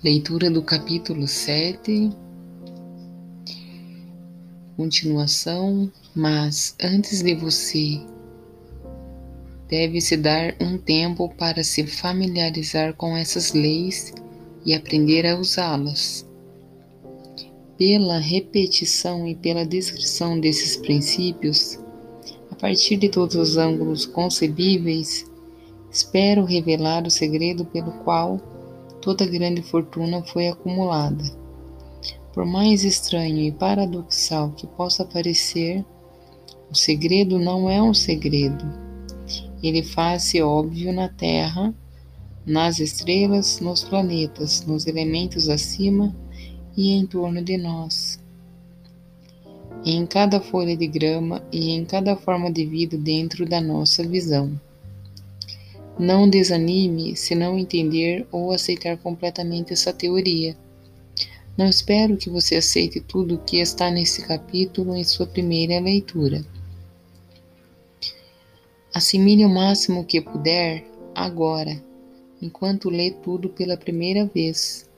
Leitura do capítulo 7, continuação, mas antes de você, deve-se dar um tempo para se familiarizar com essas leis e aprender a usá-las. Pela repetição e pela descrição desses princípios, a partir de todos os ângulos concebíveis, espero revelar o segredo pelo qual toda grande fortuna foi acumulada. Por mais estranho e paradoxal que possa parecer, o segredo não é um segredo. Ele faz-se óbvio na Terra, nas estrelas, nos planetas, nos elementos acima e em torno de nós. Em cada folha de grama e em cada forma de vida dentro da nossa visão. Não desanime se não entender ou aceitar completamente essa teoria. Não espero que você aceite tudo o que está nesse capítulo em sua primeira leitura. Assimile o máximo que puder agora, enquanto lê tudo pela primeira vez.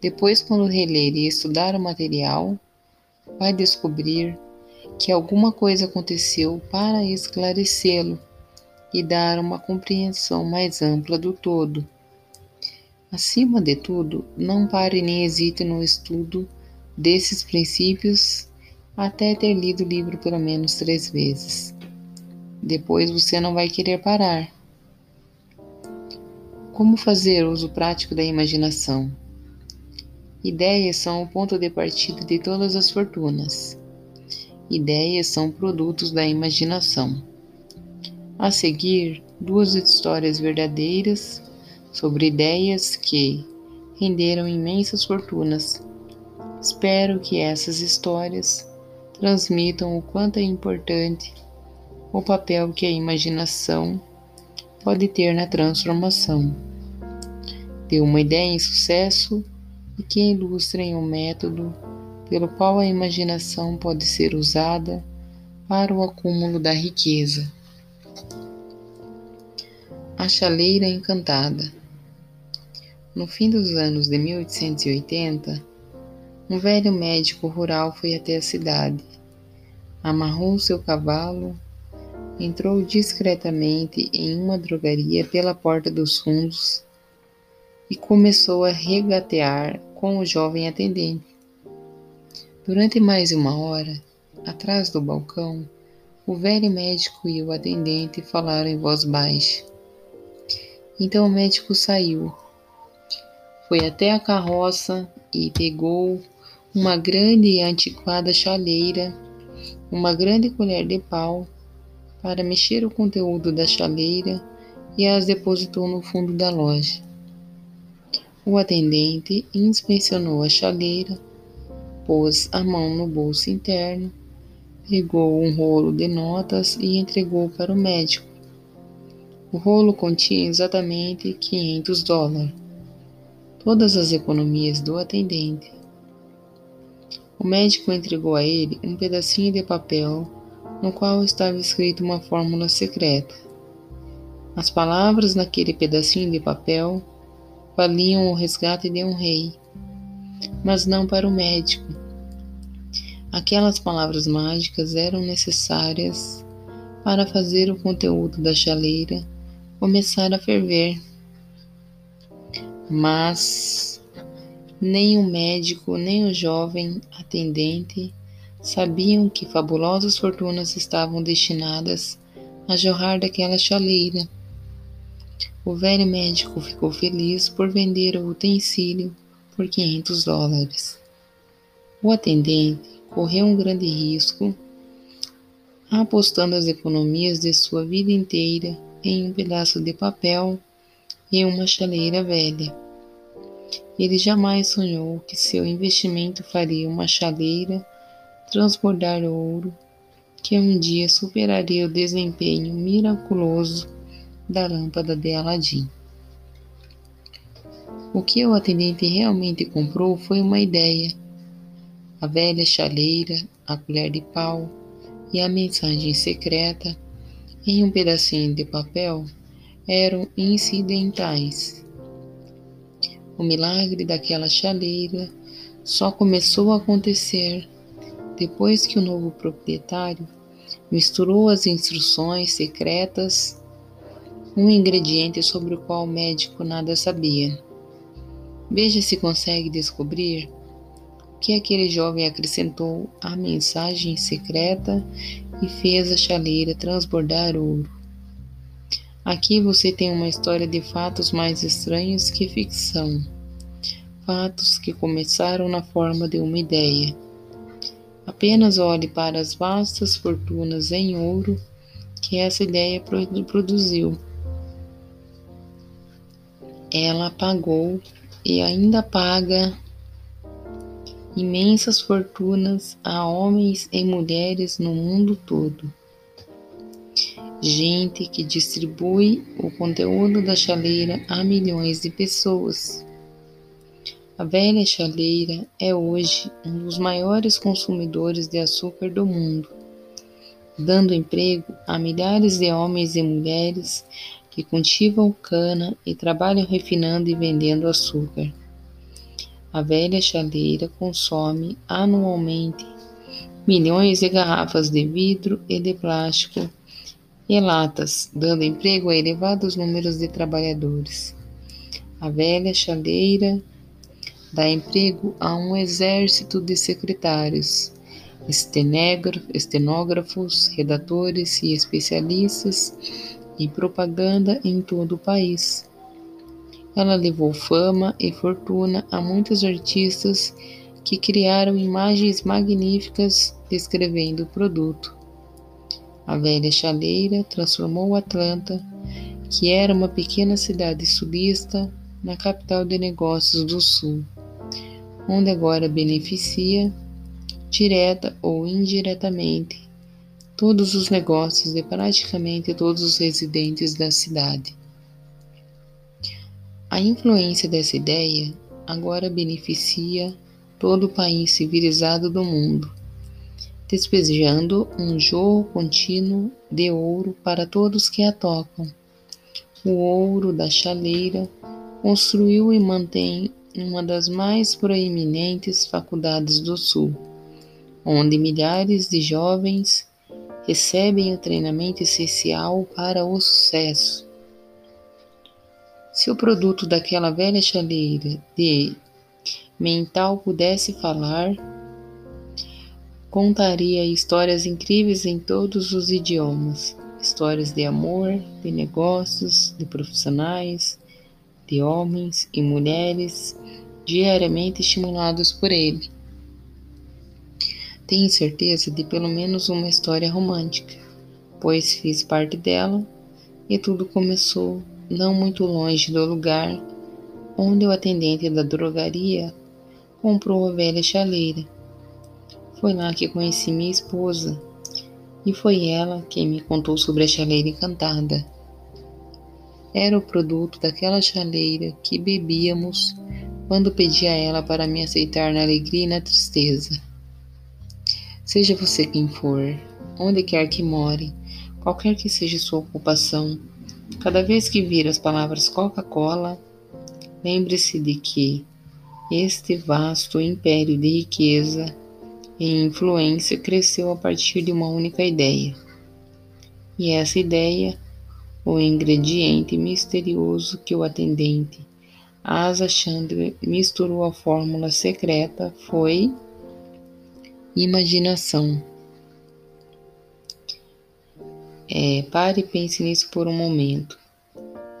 Depois, quando reler e estudar o material, vai descobrir que alguma coisa aconteceu para esclarecê-lo e dar uma compreensão mais ampla do todo. Acima de tudo, não pare nem hesite no estudo desses princípios até ter lido o livro pelo menos três vezes. Depois você não vai querer parar. Como fazer uso prático da imaginação? Ideias são o ponto de partida de todas as fortunas. Ideias são produtos da imaginação. A seguir, duas histórias verdadeiras sobre ideias que renderam imensas fortunas. Espero que essas histórias transmitam o quanto é importante o papel que a imaginação pode ter na transformação de uma ideia em sucesso e que ilustrem o método pelo qual a imaginação pode ser usada para o acúmulo da riqueza. A Chaleira Encantada. No fim dos anos de 1880, um velho médico rural foi até a cidade, amarrou seu cavalo, entrou discretamente em uma drogaria pela porta dos fundos e começou a regatear com o jovem atendente. Durante mais uma hora, atrás do balcão, o velho médico e o atendente falaram em voz baixa. Então o médico saiu, foi até a carroça e pegou uma grande e antiquada chaleira, uma grande colher de pau, para mexer o conteúdo da chaleira e as depositou no fundo da loja. O atendente inspecionou a chaleira, pôs a mão no bolso interno, pegou um rolo de notas e entregou para o médico. O rolo continha exatamente 500 dólares, todas as economias do atendente. O médico entregou a ele um pedacinho de papel no qual estava escrita uma fórmula secreta. As palavras naquele pedacinho de papel valiam o resgate de um rei, mas não para o médico. Aquelas palavras mágicas eram necessárias para fazer o conteúdo da chaleira começar a ferver. Mas nem o médico nem o jovem atendente sabiam que fabulosas fortunas estavam destinadas a jorrar daquela chaleira. O velho médico ficou feliz por vender o utensílio por 500 dólares. O atendente correu um grande risco, apostando as economias de sua vida inteira em um pedaço de papel e uma chaleira velha. Ele jamais sonhou que seu investimento faria uma chaleira transbordar ouro, que um dia superaria o desempenho miraculoso da lâmpada de Aladim. O que o atendente realmente comprou foi uma ideia. A velha chaleira, a colher de pau e a mensagem secreta em um pedacinho de papel eram incidentais. O milagre daquela chaleira só começou a acontecer depois que o novo proprietário misturou as instruções secretas, um ingrediente sobre o qual o médico nada sabia. Veja se consegue descobrir que aquele jovem acrescentou à mensagem secreta e fez a chaleira transbordar ouro. Aqui você tem uma história de fatos mais estranhos que ficção. Fatos que começaram na forma de uma ideia Apenas olhe para as vastas fortunas em ouro que essa ideia produziu. Ela pagou e ainda paga imensas fortunas a homens e mulheres no mundo todo. Gente que distribui o conteúdo da chaleira a milhões de pessoas. A velha chaleira é hoje um dos maiores consumidores de açúcar do mundo, dando emprego a milhares de homens e mulheres que cultivam cana e trabalham refinando e vendendo açúcar. A velha chaleira consome anualmente milhões de garrafas de vidro e de plástico e latas, dando emprego a elevados números de trabalhadores. A velha chaleira dá emprego a um exército de secretários, estenógrafos, redatores e especialistas em propaganda em todo o país. Ela levou fama e fortuna a muitos artistas que criaram imagens magníficas descrevendo o produto. A velha chaleira transformou Atlanta, que era uma pequena cidade sulista, na capital de negócios do Sul onde agora beneficia, direta ou indiretamente, todos os negócios de praticamente todos os residentes da cidade. A influência dessa ideia agora beneficia todo o país civilizado do mundo, despejando um jorro contínuo de ouro para todos que a tocam. O ouro da chaleira construiu e mantém uma das mais proeminentes faculdades do Sul, onde milhares de jovens recebem o treinamento essencial para o sucesso. Se o produto daquela velha chaleira de mental pudesse falar, contaria histórias incríveis em todos os idiomas, histórias de amor, de negócios, de profissionais, de homens e mulheres diariamente estimulados por ele. Tenho certeza de pelo menos uma história romântica, pois fiz parte dela e tudo começou não muito longe do lugar onde o atendente da drogaria comprou a velha chaleira. Foi lá que conheci minha esposa e foi ela quem me contou sobre a chaleira encantada. Era o produto daquela chaleira que bebíamos quando pedi a ela para me aceitar na alegria e na tristeza. Seja você quem for, onde quer que more, qualquer que seja sua ocupação, cada vez que vir as palavras Coca-Cola, lembre-se de que este vasto império de riqueza e influência cresceu a partir de uma única ideia. E essa ideia o ingrediente misterioso que o atendente Asa Chandler misturou a fórmula secreta foi imaginação. É, pare e pense nisso por um momento.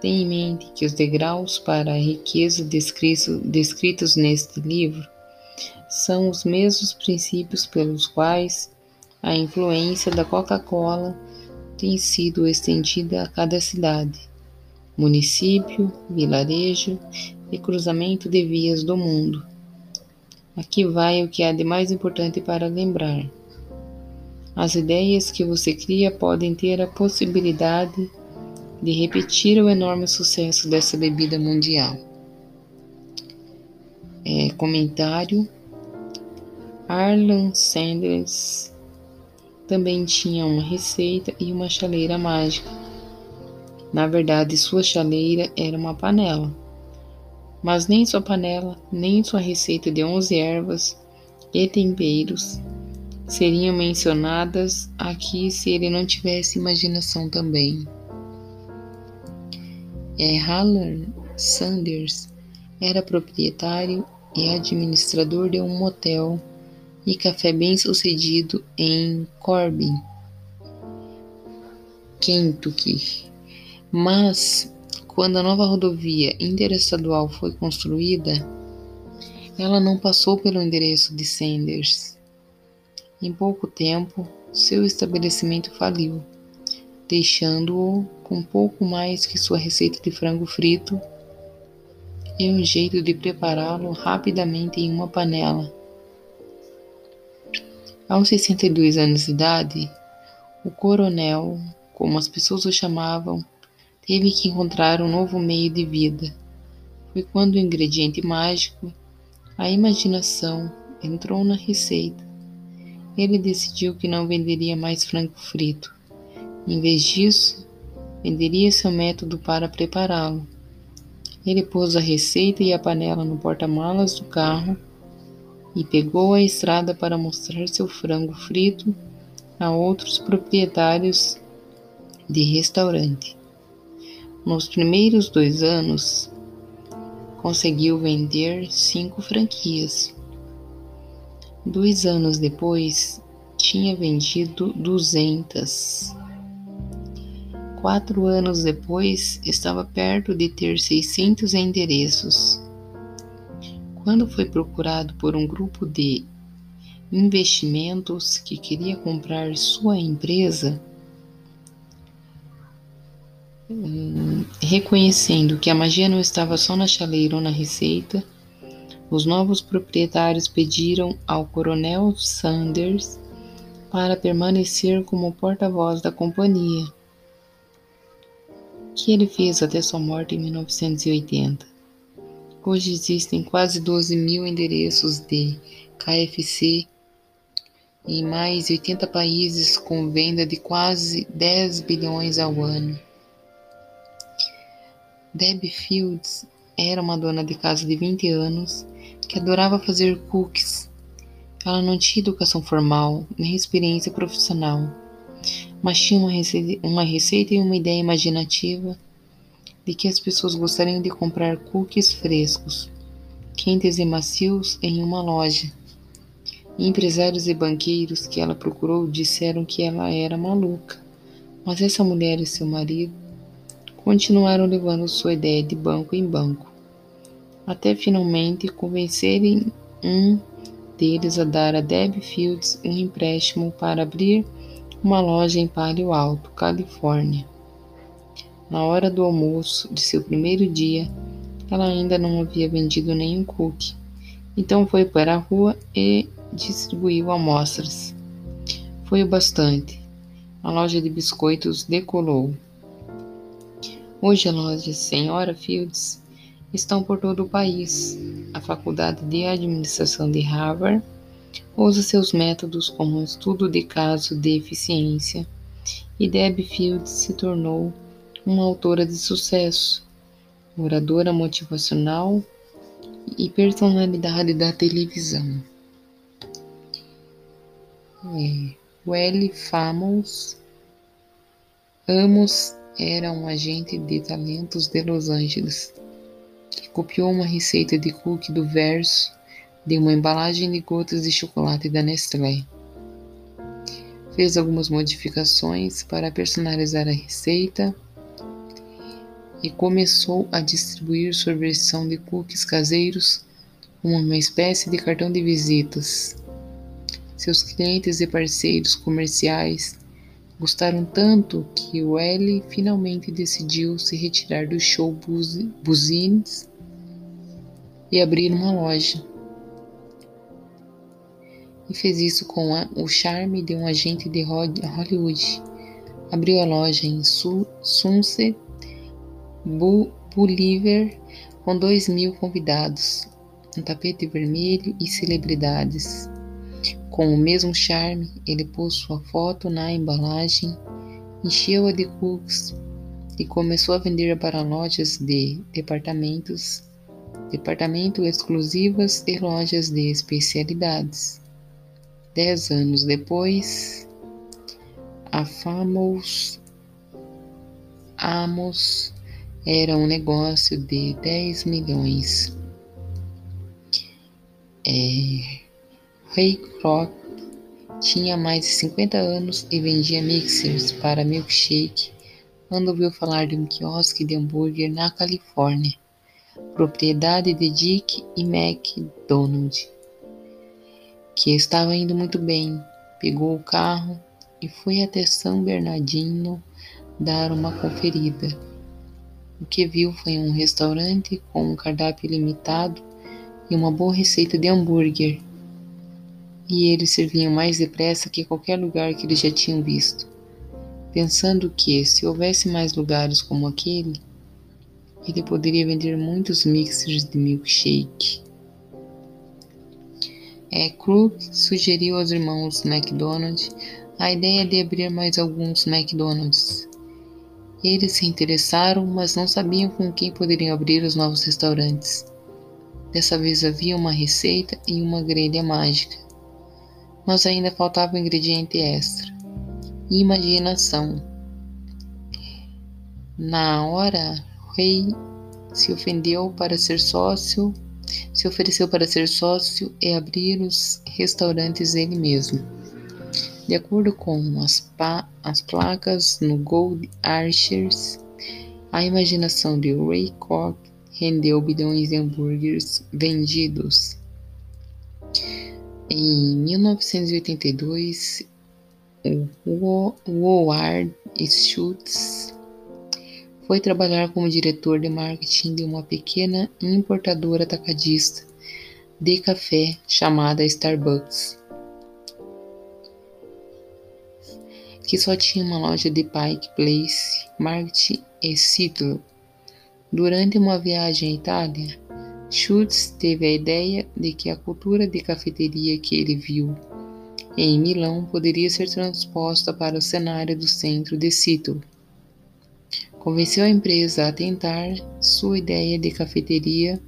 Tenha em mente que os degraus para a riqueza descritos neste livro são os mesmos princípios pelos quais a influência da Coca-Cola tem sido estendida a cada cidade, município, vilarejo e cruzamento de vias do mundo. Aqui vai o que há de mais importante para lembrar. As ideias que você cria podem ter a possibilidade de repetir o enorme sucesso dessa bebida mundial. É, comentário Arlan Sanders também tinha uma receita e uma chaleira mágica. Na verdade, sua chaleira era uma panela. mas nem sua panela, nem sua receita de onze ervas e temperos seriam mencionadas aqui se ele não tivesse imaginação também. É, Sanders era proprietário e administrador de um motel e café bem-sucedido em Corbin, Kentucky. Mas, quando a nova rodovia interestadual foi construída, ela não passou pelo endereço de Sanders. Em pouco tempo, seu estabelecimento faliu, deixando-o com pouco mais que sua receita de frango frito e um jeito de prepará-lo rapidamente em uma panela. Aos 62 anos de idade, o coronel, como as pessoas o chamavam, teve que encontrar um novo meio de vida. Foi quando o ingrediente mágico, a imaginação, entrou na receita. Ele decidiu que não venderia mais frango frito. Em vez disso, venderia seu método para prepará-lo. Ele pôs a receita e a panela no porta-malas do carro e pegou a estrada para mostrar seu frango frito a outros proprietários de restaurante. Nos primeiros dois anos, conseguiu vender cinco franquias. Dois anos depois, tinha vendido duzentas. Quatro anos depois, estava perto de ter 600 endereços. Quando foi procurado por um grupo de investimentos que queria comprar sua empresa, hum, reconhecendo que a magia não estava só na chaleira ou na receita, os novos proprietários pediram ao coronel Sanders para permanecer como porta-voz da companhia, que ele fez até sua morte em 1980. Hoje existem quase 12 mil endereços de KFC em mais de 80 países com venda de quase 10 bilhões ao ano. Debbie Fields era uma dona de casa de 20 anos que adorava fazer cookies. Ela não tinha educação formal nem experiência profissional, mas tinha uma receita, uma receita e uma ideia imaginativa de que as pessoas gostariam de comprar cookies frescos, quentes e macios em uma loja. Empresários e banqueiros que ela procurou disseram que ela era maluca, mas essa mulher e seu marido continuaram levando sua ideia de banco em banco, até finalmente convencerem um deles a dar a Deb Fields um empréstimo para abrir uma loja em Palio Alto, Califórnia. Na hora do almoço de seu primeiro dia, ela ainda não havia vendido nenhum cookie. Então foi para a rua e distribuiu amostras. Foi o bastante. A loja de biscoitos decolou. Hoje a loja Senhora Fields estão por todo o país. A Faculdade de Administração de Harvard usa seus métodos como estudo de caso de eficiência e Debbie Fields se tornou uma autora de sucesso, oradora motivacional e personalidade da televisão. É, Welly Famous Amos era um agente de talentos de Los Angeles que copiou uma receita de cookie do verso de uma embalagem de gotas de chocolate da Nestlé. Fez algumas modificações para personalizar a receita e começou a distribuir sua versão de cookies caseiros como uma espécie de cartão de visitas. Seus clientes e parceiros comerciais gostaram tanto que L finalmente decidiu se retirar do show Buzines e abrir uma loja. E fez isso com a, o charme de um agente de Hollywood. Abriu a loja em Sunset Boulevard com dois mil convidados, um tapete vermelho e celebridades. Com o mesmo charme, ele pôs sua foto na embalagem, encheu-a de cookies e começou a vender para lojas de departamentos departamento exclusivas e lojas de especialidades. Dez anos depois, a Famous Amos era um negócio de 10 milhões. É, Ray Kroc tinha mais de 50 anos e vendia mixers para milkshake quando ouviu falar de um quiosque de hambúrguer na Califórnia, propriedade de Dick e McDonald, que estava indo muito bem. Pegou o carro e foi até São Bernardino dar uma conferida. O que viu foi um restaurante com um cardápio limitado e uma boa receita de hambúrguer. E eles serviam mais depressa que qualquer lugar que eles já tinham visto pensando que, se houvesse mais lugares como aquele, ele poderia vender muitos mixers de milkshake. É, Krug sugeriu aos irmãos McDonald a ideia de abrir mais alguns McDonald's. Eles se interessaram, mas não sabiam com quem poderiam abrir os novos restaurantes. Dessa vez havia uma receita e uma grelha mágica, mas ainda faltava um ingrediente extra imaginação. Na hora, o rei se ofendeu para ser sócio, se ofereceu para ser sócio e abrir os restaurantes ele mesmo. De acordo com as, as placas no Gold Archers, a imaginação de Ray Kroc rendeu bilhões de hambúrgueres vendidos. Em 1982, o Howard Schultz foi trabalhar como diretor de marketing de uma pequena importadora atacadista de café chamada Starbucks, que só tinha uma loja de Pike Place, Market e Seattle. Durante uma viagem à Itália, Schultz teve a ideia de que a cultura de cafeteria que ele viu em Milão poderia ser transposta para o cenário do centro de Sito. Convenceu a empresa a tentar sua ideia de cafeteria.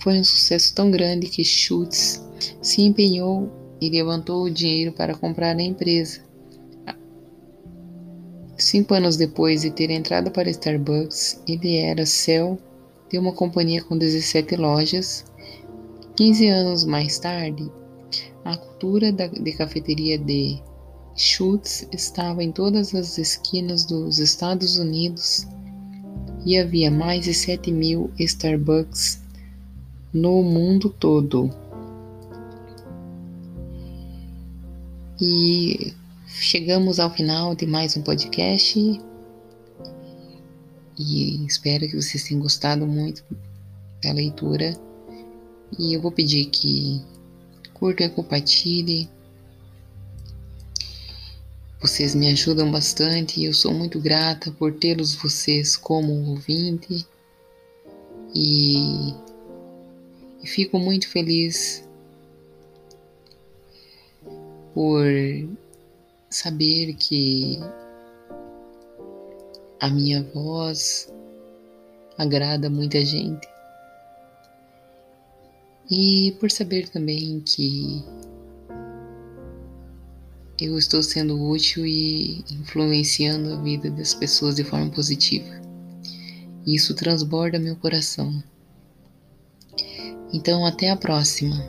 Foi um sucesso tão grande que Schultz se empenhou e levantou o dinheiro para comprar a empresa. Cinco anos depois de ter entrado para Starbucks, ele era CEO de uma companhia com 17 lojas. 15 anos mais tarde, a cultura de cafeteria de Schultz estava em todas as esquinas dos Estados Unidos e havia mais de 7 mil Starbucks no mundo todo. E chegamos ao final de mais um podcast e espero que vocês tenham gostado muito da leitura. E eu vou pedir que curta e compartilhe. Vocês me ajudam bastante e eu sou muito grata por tê-los vocês como ouvinte. E, e fico muito feliz por saber que a minha voz agrada muita gente. E por saber também que eu estou sendo útil e influenciando a vida das pessoas de forma positiva. Isso transborda meu coração. Então, até a próxima.